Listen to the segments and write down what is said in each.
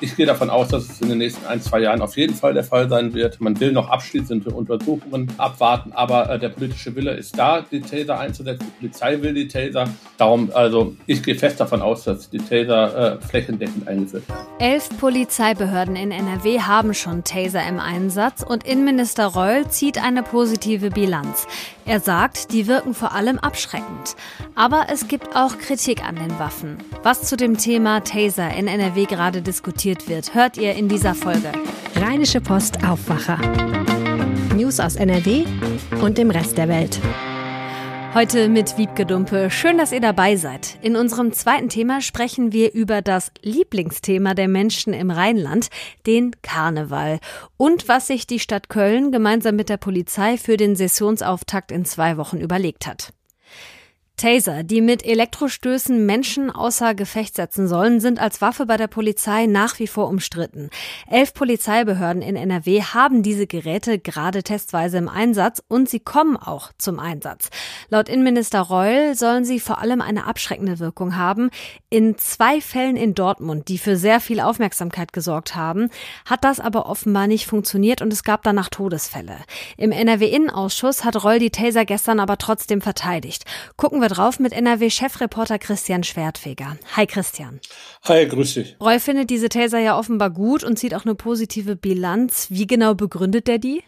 Ich gehe davon aus, dass es in den nächsten ein, zwei Jahren auf jeden Fall der Fall sein wird. Man will noch abschließende Untersuchungen abwarten, aber äh, der politische Wille ist da, die Taser einzusetzen. Die Polizei will die Taser. Darum, also ich gehe fest davon aus, dass die Taser äh, flächendeckend eingeführt werden. Elf Polizeibehörden in NRW haben schon Taser im Einsatz und Innenminister Reul zieht eine positive Bilanz. Er sagt, die wirken vor allem abschreckend. Aber es gibt auch Kritik an den Waffen. Was zu dem Thema Taser in NRW gerade diskutiert wird, hört ihr in dieser Folge. Rheinische Post Aufwacher. News aus NRW und dem Rest der Welt. Heute mit Wiebke Dumpe. Schön, dass ihr dabei seid. In unserem zweiten Thema sprechen wir über das Lieblingsthema der Menschen im Rheinland, den Karneval. Und was sich die Stadt Köln gemeinsam mit der Polizei für den Sessionsauftakt in zwei Wochen überlegt hat. Taser, die mit Elektrostößen Menschen außer Gefecht setzen sollen, sind als Waffe bei der Polizei nach wie vor umstritten. Elf Polizeibehörden in NRW haben diese Geräte gerade testweise im Einsatz und sie kommen auch zum Einsatz. Laut Innenminister Reul sollen sie vor allem eine abschreckende Wirkung haben. In zwei Fällen in Dortmund, die für sehr viel Aufmerksamkeit gesorgt haben, hat das aber offenbar nicht funktioniert und es gab danach Todesfälle. Im NRW-Innenausschuss hat Reul die Taser gestern aber trotzdem verteidigt. Gucken wir wir drauf mit NRW-Chefreporter Christian Schwertfeger. Hi Christian. Hi, grüß dich. Roy findet diese Taser ja offenbar gut und zieht auch eine positive Bilanz. Wie genau begründet der die?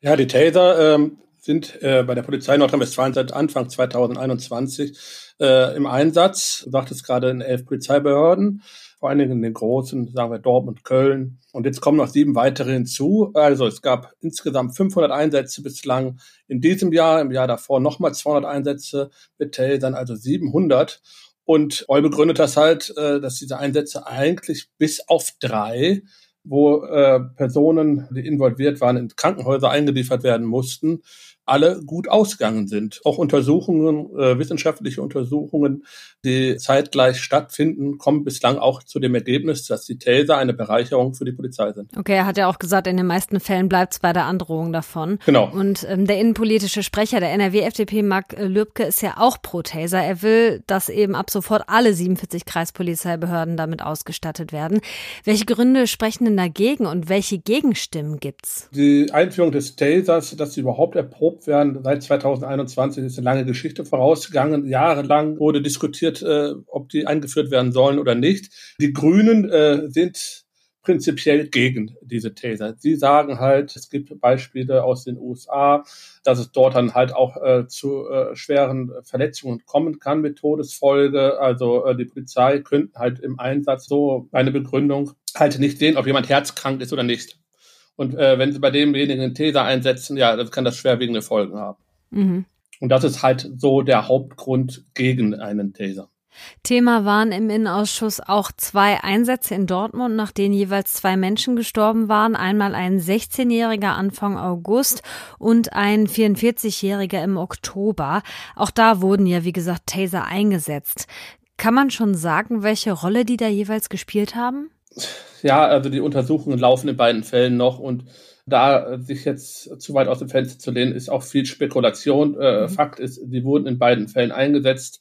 Ja, die Taser ähm, sind äh, bei der Polizei Nordrhein-Westfalen seit Anfang 2021 äh, im Einsatz. Du sagtest gerade in elf Polizeibehörden vor allen Dingen in den großen, sagen wir Dortmund, Köln. Und jetzt kommen noch sieben weitere hinzu. Also es gab insgesamt 500 Einsätze bislang in diesem Jahr, im Jahr davor nochmal 200 Einsätze mit Tasern, also 700. Und Eu begründet das halt, äh, dass diese Einsätze eigentlich bis auf drei wo äh, Personen, die involviert waren, in Krankenhäuser eingeliefert werden mussten, alle gut ausgegangen sind. Auch Untersuchungen, äh, wissenschaftliche Untersuchungen, die zeitgleich stattfinden, kommen bislang auch zu dem Ergebnis, dass die Taser eine Bereicherung für die Polizei sind. Okay, er hat ja auch gesagt, in den meisten Fällen bleibt es bei der Androhung davon. Genau. Und ähm, der innenpolitische Sprecher der NRW-FDP, Marc Lübke, ist ja auch pro Taser. Er will, dass eben ab sofort alle 47 Kreispolizeibehörden damit ausgestattet werden. Welche Gründe sprechen denn dagegen und welche Gegenstimmen gibt's? Die Einführung des Tasers, dass sie überhaupt erprobt werden. Seit 2021 ist eine lange Geschichte vorausgegangen. Jahrelang wurde diskutiert, äh, ob die eingeführt werden sollen oder nicht. Die Grünen äh, sind prinzipiell gegen diese Taser. Sie sagen halt, es gibt Beispiele aus den USA, dass es dort dann halt auch äh, zu äh, schweren Verletzungen kommen kann mit Todesfolge. Also äh, die Polizei könnte halt im Einsatz so eine Begründung halt nicht sehen, ob jemand herzkrank ist oder nicht. Und äh, wenn sie bei demjenigen einen Taser einsetzen, ja, dann kann das schwerwiegende Folgen haben. Mhm. Und das ist halt so der Hauptgrund gegen einen Taser. Thema waren im Innenausschuss auch zwei Einsätze in Dortmund, nach denen jeweils zwei Menschen gestorben waren. Einmal ein 16-Jähriger Anfang August und ein 44-Jähriger im Oktober. Auch da wurden ja, wie gesagt, Taser eingesetzt. Kann man schon sagen, welche Rolle die da jeweils gespielt haben? Ja, also die Untersuchungen laufen in beiden Fällen noch und da sich jetzt zu weit aus dem Fenster zu lehnen, ist auch viel Spekulation. Äh, mhm. Fakt ist, sie wurden in beiden Fällen eingesetzt.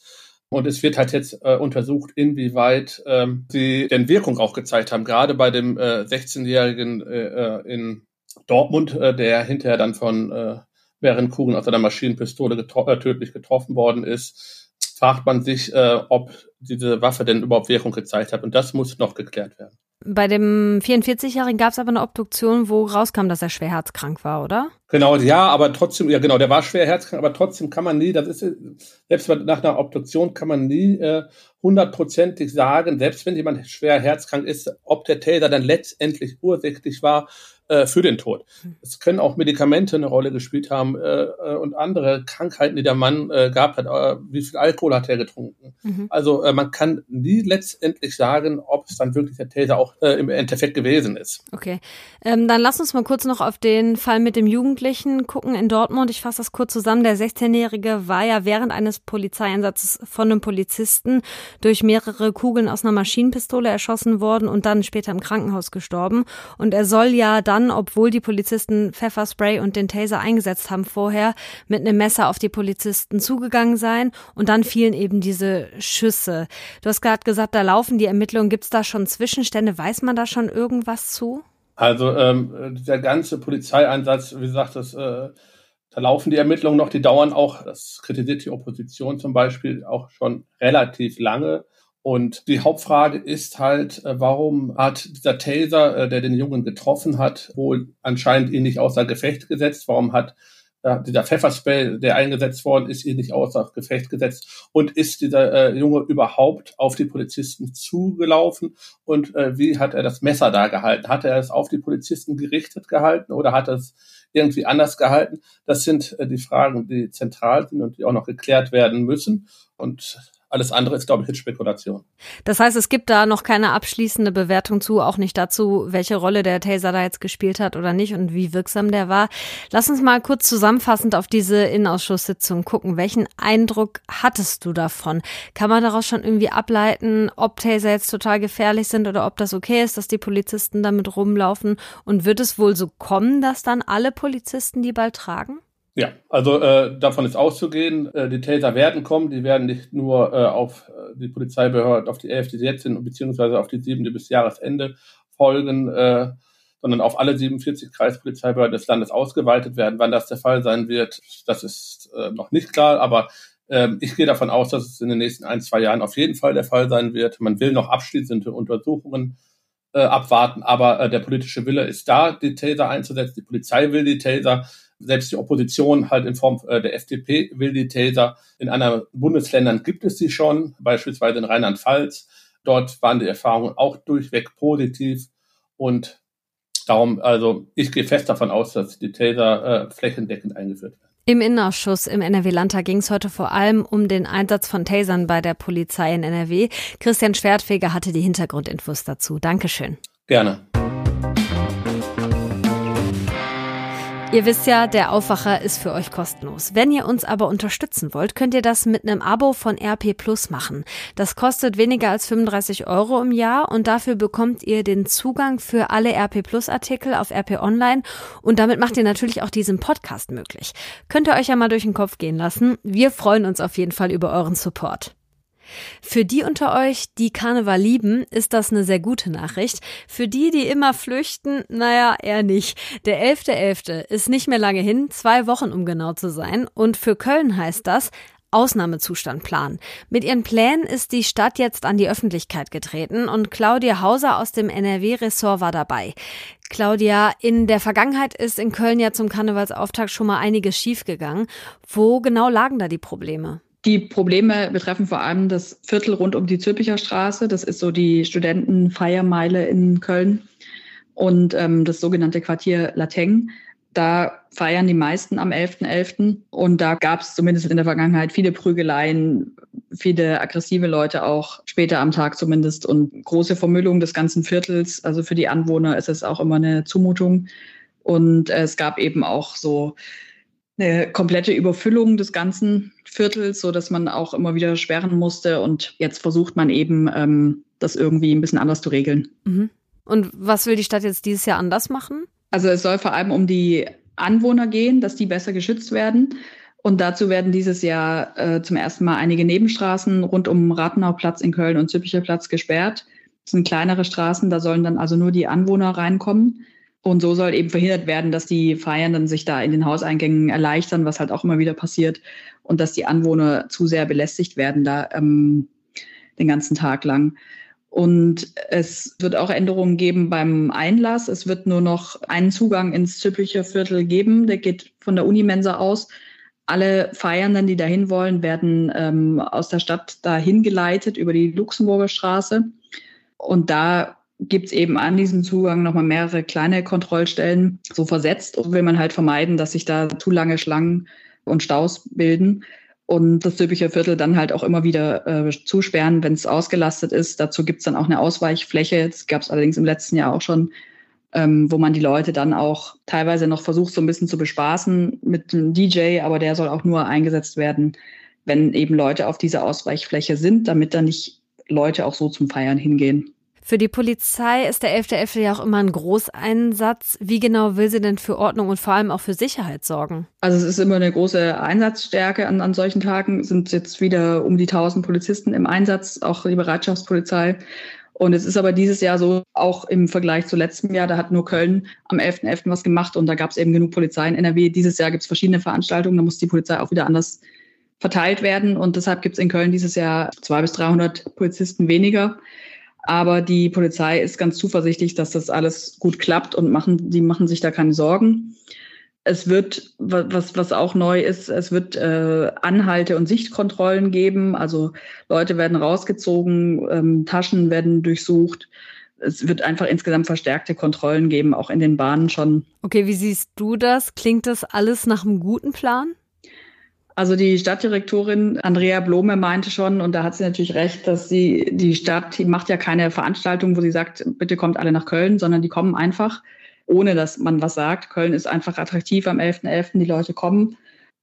Und es wird halt jetzt äh, untersucht, inwieweit ähm, sie denn Wirkung auch gezeigt haben. Gerade bei dem äh, 16-Jährigen äh, äh, in Dortmund, äh, der hinterher dann von äh, mehreren Kugeln aus einer Maschinenpistole getro äh, tödlich getroffen worden ist, fragt man sich, äh, ob diese Waffe denn überhaupt Wirkung gezeigt hat. Und das muss noch geklärt werden. Bei dem 44-Jährigen gab es aber eine Obduktion, wo rauskam, dass er schwer herzkrank war, oder? Genau, ja, aber trotzdem, ja genau, der war schwer herzkrank, aber trotzdem kann man nie, das ist, selbst nach einer Obduktion kann man nie äh, hundertprozentig sagen, selbst wenn jemand schwer herzkrank ist, ob der Täter dann letztendlich ursächlich war äh, für den Tod. Es können auch Medikamente eine Rolle gespielt haben äh, äh, und andere Krankheiten, die der Mann äh, gehabt hat. Äh, wie viel Alkohol hat er getrunken? Mhm. Also äh, man kann nie letztendlich sagen, ob es dann wirklich der Täter auch äh, im Endeffekt gewesen ist. Okay, ähm, dann lass uns mal kurz noch auf den Fall mit dem Jugendlichen Jugendlichen gucken in Dortmund. Ich fasse das kurz zusammen. Der 16-Jährige war ja während eines Polizeieinsatzes von einem Polizisten durch mehrere Kugeln aus einer Maschinenpistole erschossen worden und dann später im Krankenhaus gestorben. Und er soll ja dann, obwohl die Polizisten Pfefferspray und den Taser eingesetzt haben vorher, mit einem Messer auf die Polizisten zugegangen sein. Und dann fielen eben diese Schüsse. Du hast gerade gesagt, da laufen die Ermittlungen. Gibt es da schon Zwischenstände? Weiß man da schon irgendwas zu? Also ähm, der ganze Polizeieinsatz, wie gesagt, das, äh, da laufen die Ermittlungen noch, die dauern auch, das kritisiert die Opposition zum Beispiel auch schon relativ lange. Und die Hauptfrage ist halt, äh, warum hat dieser Taser, äh, der den Jungen getroffen hat, wohl anscheinend ihn nicht außer Gefecht gesetzt? Warum hat äh, dieser Pfefferspray, der eingesetzt worden ist, ihn nicht außer Gefecht gesetzt und ist dieser äh, Junge überhaupt auf die Polizisten zugelaufen und äh, wie hat er das Messer da gehalten? Hat er es auf die Polizisten gerichtet gehalten oder hat er es irgendwie anders gehalten? Das sind äh, die Fragen, die zentral sind und die auch noch geklärt werden müssen und alles andere ist, glaube ich, Spekulation. Das heißt, es gibt da noch keine abschließende Bewertung zu, auch nicht dazu, welche Rolle der Taser da jetzt gespielt hat oder nicht und wie wirksam der war. Lass uns mal kurz zusammenfassend auf diese Innenausschusssitzung gucken. Welchen Eindruck hattest du davon? Kann man daraus schon irgendwie ableiten, ob Taser jetzt total gefährlich sind oder ob das okay ist, dass die Polizisten damit rumlaufen? Und wird es wohl so kommen, dass dann alle Polizisten die bald tragen? Ja, also äh, davon ist auszugehen, äh, die Taser werden kommen, die werden nicht nur äh, auf äh, die Polizeibehörde, auf die elf, die jetzt sind, beziehungsweise auf die sieben, die bis Jahresende folgen, äh, sondern auf alle 47 Kreispolizeibehörden des Landes ausgeweitet werden. Wann das der Fall sein wird, das ist äh, noch nicht klar, aber äh, ich gehe davon aus, dass es in den nächsten ein, zwei Jahren auf jeden Fall der Fall sein wird. Man will noch abschließende Untersuchungen äh, abwarten, aber äh, der politische Wille ist da, die Taser einzusetzen. Die Polizei will die Taser selbst die Opposition halt in Form äh, der FDP will die Taser. In anderen Bundesländern gibt es sie schon, beispielsweise in Rheinland-Pfalz. Dort waren die Erfahrungen auch durchweg positiv und darum, also ich gehe fest davon aus, dass die Taser äh, flächendeckend eingeführt werden. Im Innenausschuss im NRW-Landtag ging es heute vor allem um den Einsatz von Tasern bei der Polizei in NRW. Christian Schwertfeger hatte die Hintergrundinfos dazu. Dankeschön. Gerne. Ihr wisst ja, der Aufwacher ist für euch kostenlos. Wenn ihr uns aber unterstützen wollt, könnt ihr das mit einem Abo von RP Plus machen. Das kostet weniger als 35 Euro im Jahr und dafür bekommt ihr den Zugang für alle RP Plus Artikel auf RP Online und damit macht ihr natürlich auch diesen Podcast möglich. Könnt ihr euch ja mal durch den Kopf gehen lassen. Wir freuen uns auf jeden Fall über euren Support. Für die unter euch, die Karneval lieben, ist das eine sehr gute Nachricht. Für die, die immer flüchten, naja, eher nicht. Der 11.11. .11. ist nicht mehr lange hin, zwei Wochen um genau zu sein. Und für Köln heißt das, Ausnahmezustand planen. Mit ihren Plänen ist die Stadt jetzt an die Öffentlichkeit getreten und Claudia Hauser aus dem NRW-Ressort war dabei. Claudia, in der Vergangenheit ist in Köln ja zum Karnevalsauftakt schon mal einiges schiefgegangen. Wo genau lagen da die Probleme? Die Probleme betreffen vor allem das Viertel rund um die Zülpicher Straße. Das ist so die Studentenfeiermeile in Köln und ähm, das sogenannte Quartier Lateng. Da feiern die meisten am 11.11. .11. und da gab es zumindest in der Vergangenheit viele Prügeleien, viele aggressive Leute auch später am Tag zumindest und große Vermüllung des ganzen Viertels. Also für die Anwohner ist es auch immer eine Zumutung. Und es gab eben auch so eine komplette Überfüllung des ganzen Viertels, so dass man auch immer wieder sperren musste. Und jetzt versucht man eben, ähm, das irgendwie ein bisschen anders zu regeln. Mhm. Und was will die Stadt jetzt dieses Jahr anders machen? Also es soll vor allem um die Anwohner gehen, dass die besser geschützt werden. Und dazu werden dieses Jahr äh, zum ersten Mal einige Nebenstraßen rund um Rathenauplatz in Köln und Züppicher Platz gesperrt. Das sind kleinere Straßen, da sollen dann also nur die Anwohner reinkommen. Und so soll eben verhindert werden, dass die Feiernden sich da in den Hauseingängen erleichtern, was halt auch immer wieder passiert, und dass die Anwohner zu sehr belästigt werden da ähm, den ganzen Tag lang. Und es wird auch Änderungen geben beim Einlass. Es wird nur noch einen Zugang ins Züppicher Viertel geben. Der geht von der Unimensa aus. Alle Feiernden, die dahin wollen, werden ähm, aus der Stadt dahin geleitet über die Luxemburger Straße. Und da gibt es eben an diesem Zugang nochmal mehrere kleine Kontrollstellen so versetzt und will man halt vermeiden, dass sich da zu lange Schlangen und Staus bilden und das Zülpicher Viertel dann halt auch immer wieder äh, zusperren, wenn es ausgelastet ist. Dazu gibt es dann auch eine Ausweichfläche. Das gab es allerdings im letzten Jahr auch schon. ähm, wo man die Leute dann auch teilweise noch versucht, so ein bisschen zu bespaßen mit einem DJ, aber der soll auch nur eingesetzt werden, wenn eben Leute auf dieser Ausweichfläche sind, damit dann nicht Leute auch so zum Feiern hingehen. Für die Polizei ist der 11.11. .11. ja auch immer ein Großeinsatz. Wie genau will sie denn für Ordnung und vor allem auch für Sicherheit sorgen? Also es ist immer eine große Einsatzstärke an, an solchen Tagen. Es sind jetzt wieder um die 1000 Polizisten im Einsatz, auch die Bereitschaftspolizei. Und es ist aber dieses Jahr so, auch im Vergleich zu letztem Jahr, da hat nur Köln am 11.11. .11. was gemacht und da gab es eben genug Polizei in NRW. Dieses Jahr gibt es verschiedene Veranstaltungen, da muss die Polizei auch wieder anders verteilt werden. Und deshalb gibt es in Köln dieses Jahr 200 bis 300 Polizisten weniger. Aber die Polizei ist ganz zuversichtlich, dass das alles gut klappt und machen, die machen sich da keine Sorgen. Es wird, was, was auch neu ist, es wird äh, Anhalte- und Sichtkontrollen geben. Also Leute werden rausgezogen, ähm, Taschen werden durchsucht. Es wird einfach insgesamt verstärkte Kontrollen geben, auch in den Bahnen schon. Okay, wie siehst du das? Klingt das alles nach einem guten Plan? Also die Stadtdirektorin Andrea Blome meinte schon, und da hat sie natürlich recht, dass sie, die Stadt die macht ja keine Veranstaltung, wo sie sagt, bitte kommt alle nach Köln, sondern die kommen einfach, ohne dass man was sagt. Köln ist einfach attraktiv am 11.11., .11., die Leute kommen.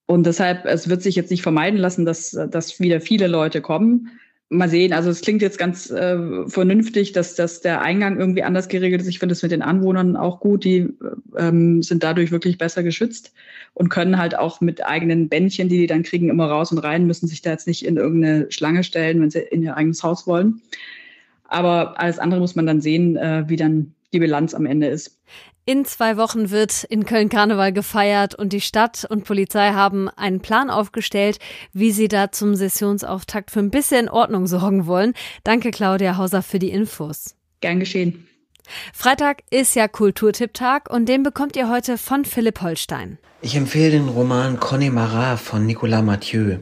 Und deshalb, es wird sich jetzt nicht vermeiden lassen, dass, dass wieder viele Leute kommen mal sehen. Also es klingt jetzt ganz äh, vernünftig, dass, dass der Eingang irgendwie anders geregelt ist. Ich finde es mit den Anwohnern auch gut. Die ähm, sind dadurch wirklich besser geschützt und können halt auch mit eigenen Bändchen, die die dann kriegen, immer raus und rein, müssen sich da jetzt nicht in irgendeine Schlange stellen, wenn sie in ihr eigenes Haus wollen. Aber alles andere muss man dann sehen, äh, wie dann die Bilanz am Ende ist. In zwei Wochen wird in Köln Karneval gefeiert und die Stadt und Polizei haben einen Plan aufgestellt, wie sie da zum Sessionsauftakt für ein bisschen Ordnung sorgen wollen. Danke, Claudia Hauser, für die Infos. Gern geschehen. Freitag ist ja Kulturtipptag und den bekommt ihr heute von Philipp Holstein. Ich empfehle den Roman Connemara von Nicolas Mathieu.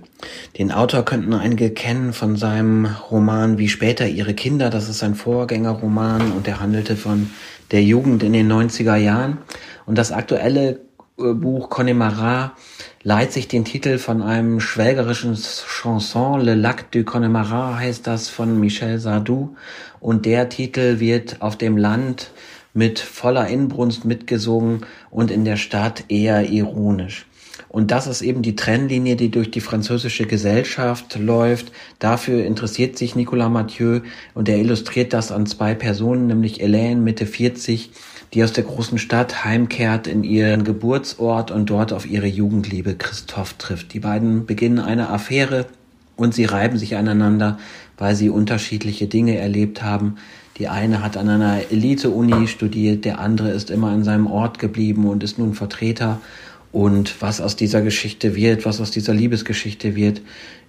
Den Autor könnten einige kennen von seinem Roman Wie später ihre Kinder. Das ist ein Vorgängerroman und der handelte von der Jugend in den 90er Jahren. Und das aktuelle äh, Buch Connemara leiht sich den Titel von einem schwelgerischen Chanson, Le Lac du Connemara heißt das von Michel Sardou. Und der Titel wird auf dem Land mit voller Inbrunst mitgesungen und in der Stadt eher ironisch. Und das ist eben die Trennlinie, die durch die französische Gesellschaft läuft. Dafür interessiert sich Nicolas Mathieu und er illustriert das an zwei Personen, nämlich Hélène, Mitte 40, die aus der großen Stadt heimkehrt in ihren Geburtsort und dort auf ihre Jugendliebe Christoph trifft. Die beiden beginnen eine Affäre und sie reiben sich aneinander, weil sie unterschiedliche Dinge erlebt haben. Die eine hat an einer Elite-Uni studiert, der andere ist immer an seinem Ort geblieben und ist nun Vertreter. Und was aus dieser Geschichte wird, was aus dieser Liebesgeschichte wird,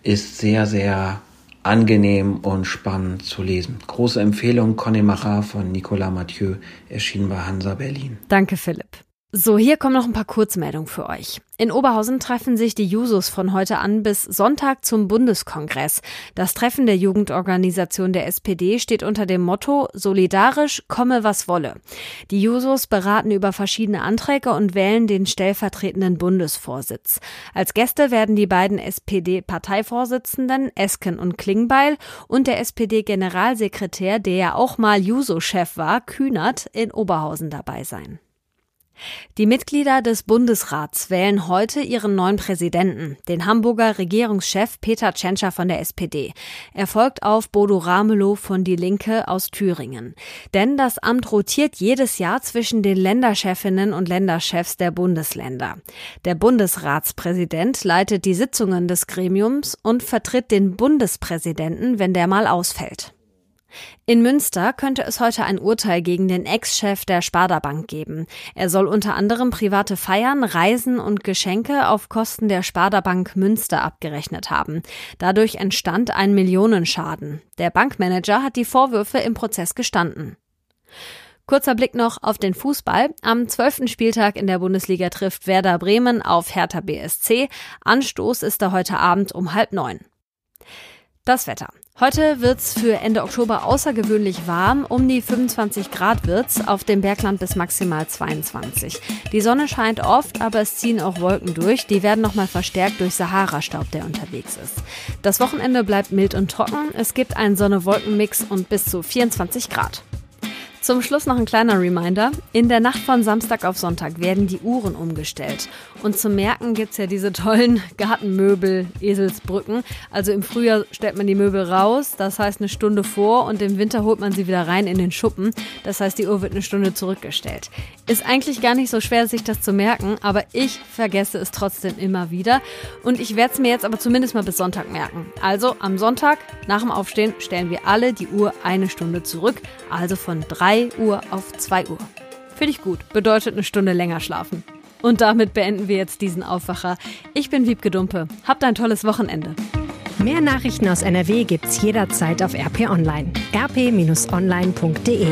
ist sehr, sehr angenehm und spannend zu lesen. Große Empfehlung, Connemara von Nicolas Mathieu, erschienen bei Hansa Berlin. Danke, Philipp. So, hier kommen noch ein paar Kurzmeldungen für euch. In Oberhausen treffen sich die Jusos von heute an bis Sonntag zum Bundeskongress. Das Treffen der Jugendorganisation der SPD steht unter dem Motto Solidarisch, komme was wolle. Die Jusos beraten über verschiedene Anträge und wählen den stellvertretenden Bundesvorsitz. Als Gäste werden die beiden SPD-Parteivorsitzenden Esken und Klingbeil und der SPD-Generalsekretär, der ja auch mal Juso-Chef war, Kühnert, in Oberhausen dabei sein. Die Mitglieder des Bundesrats wählen heute ihren neuen Präsidenten, den Hamburger Regierungschef Peter Tschentscher von der SPD. Er folgt auf Bodo Ramelow von Die Linke aus Thüringen. Denn das Amt rotiert jedes Jahr zwischen den Länderchefinnen und Länderchefs der Bundesländer. Der Bundesratspräsident leitet die Sitzungen des Gremiums und vertritt den Bundespräsidenten, wenn der mal ausfällt. In Münster könnte es heute ein Urteil gegen den Ex-Chef der Sparda Bank geben. Er soll unter anderem private Feiern, Reisen und Geschenke auf Kosten der Sparda Bank Münster abgerechnet haben. Dadurch entstand ein Millionenschaden. Der Bankmanager hat die Vorwürfe im Prozess gestanden. Kurzer Blick noch auf den Fußball. Am zwölften Spieltag in der Bundesliga trifft Werder Bremen auf Hertha BSC. Anstoß ist da heute Abend um halb neun. Das Wetter. Heute wird's für Ende Oktober außergewöhnlich warm. Um die 25 Grad wird's, auf dem Bergland bis maximal 22. Die Sonne scheint oft, aber es ziehen auch Wolken durch. Die werden nochmal verstärkt durch Sahara-Staub, der unterwegs ist. Das Wochenende bleibt mild und trocken. Es gibt einen Sonne-Wolken-Mix und bis zu 24 Grad. Zum Schluss noch ein kleiner Reminder. In der Nacht von Samstag auf Sonntag werden die Uhren umgestellt. Und zum Merken gibt es ja diese tollen Gartenmöbel, Eselsbrücken. Also im Frühjahr stellt man die Möbel raus, das heißt eine Stunde vor und im Winter holt man sie wieder rein in den Schuppen. Das heißt, die Uhr wird eine Stunde zurückgestellt. Ist eigentlich gar nicht so schwer, sich das zu merken, aber ich vergesse es trotzdem immer wieder. Und ich werde es mir jetzt aber zumindest mal bis Sonntag merken. Also am Sonntag nach dem Aufstehen stellen wir alle die Uhr eine Stunde zurück, also von 3 Uhr auf 2 Uhr. Finde ich gut, bedeutet eine Stunde länger schlafen. Und damit beenden wir jetzt diesen Aufwacher. Ich bin Wiebke Dumpe. Habt ein tolles Wochenende. Mehr Nachrichten aus NRW gibt's jederzeit auf RP Online. rp-online.de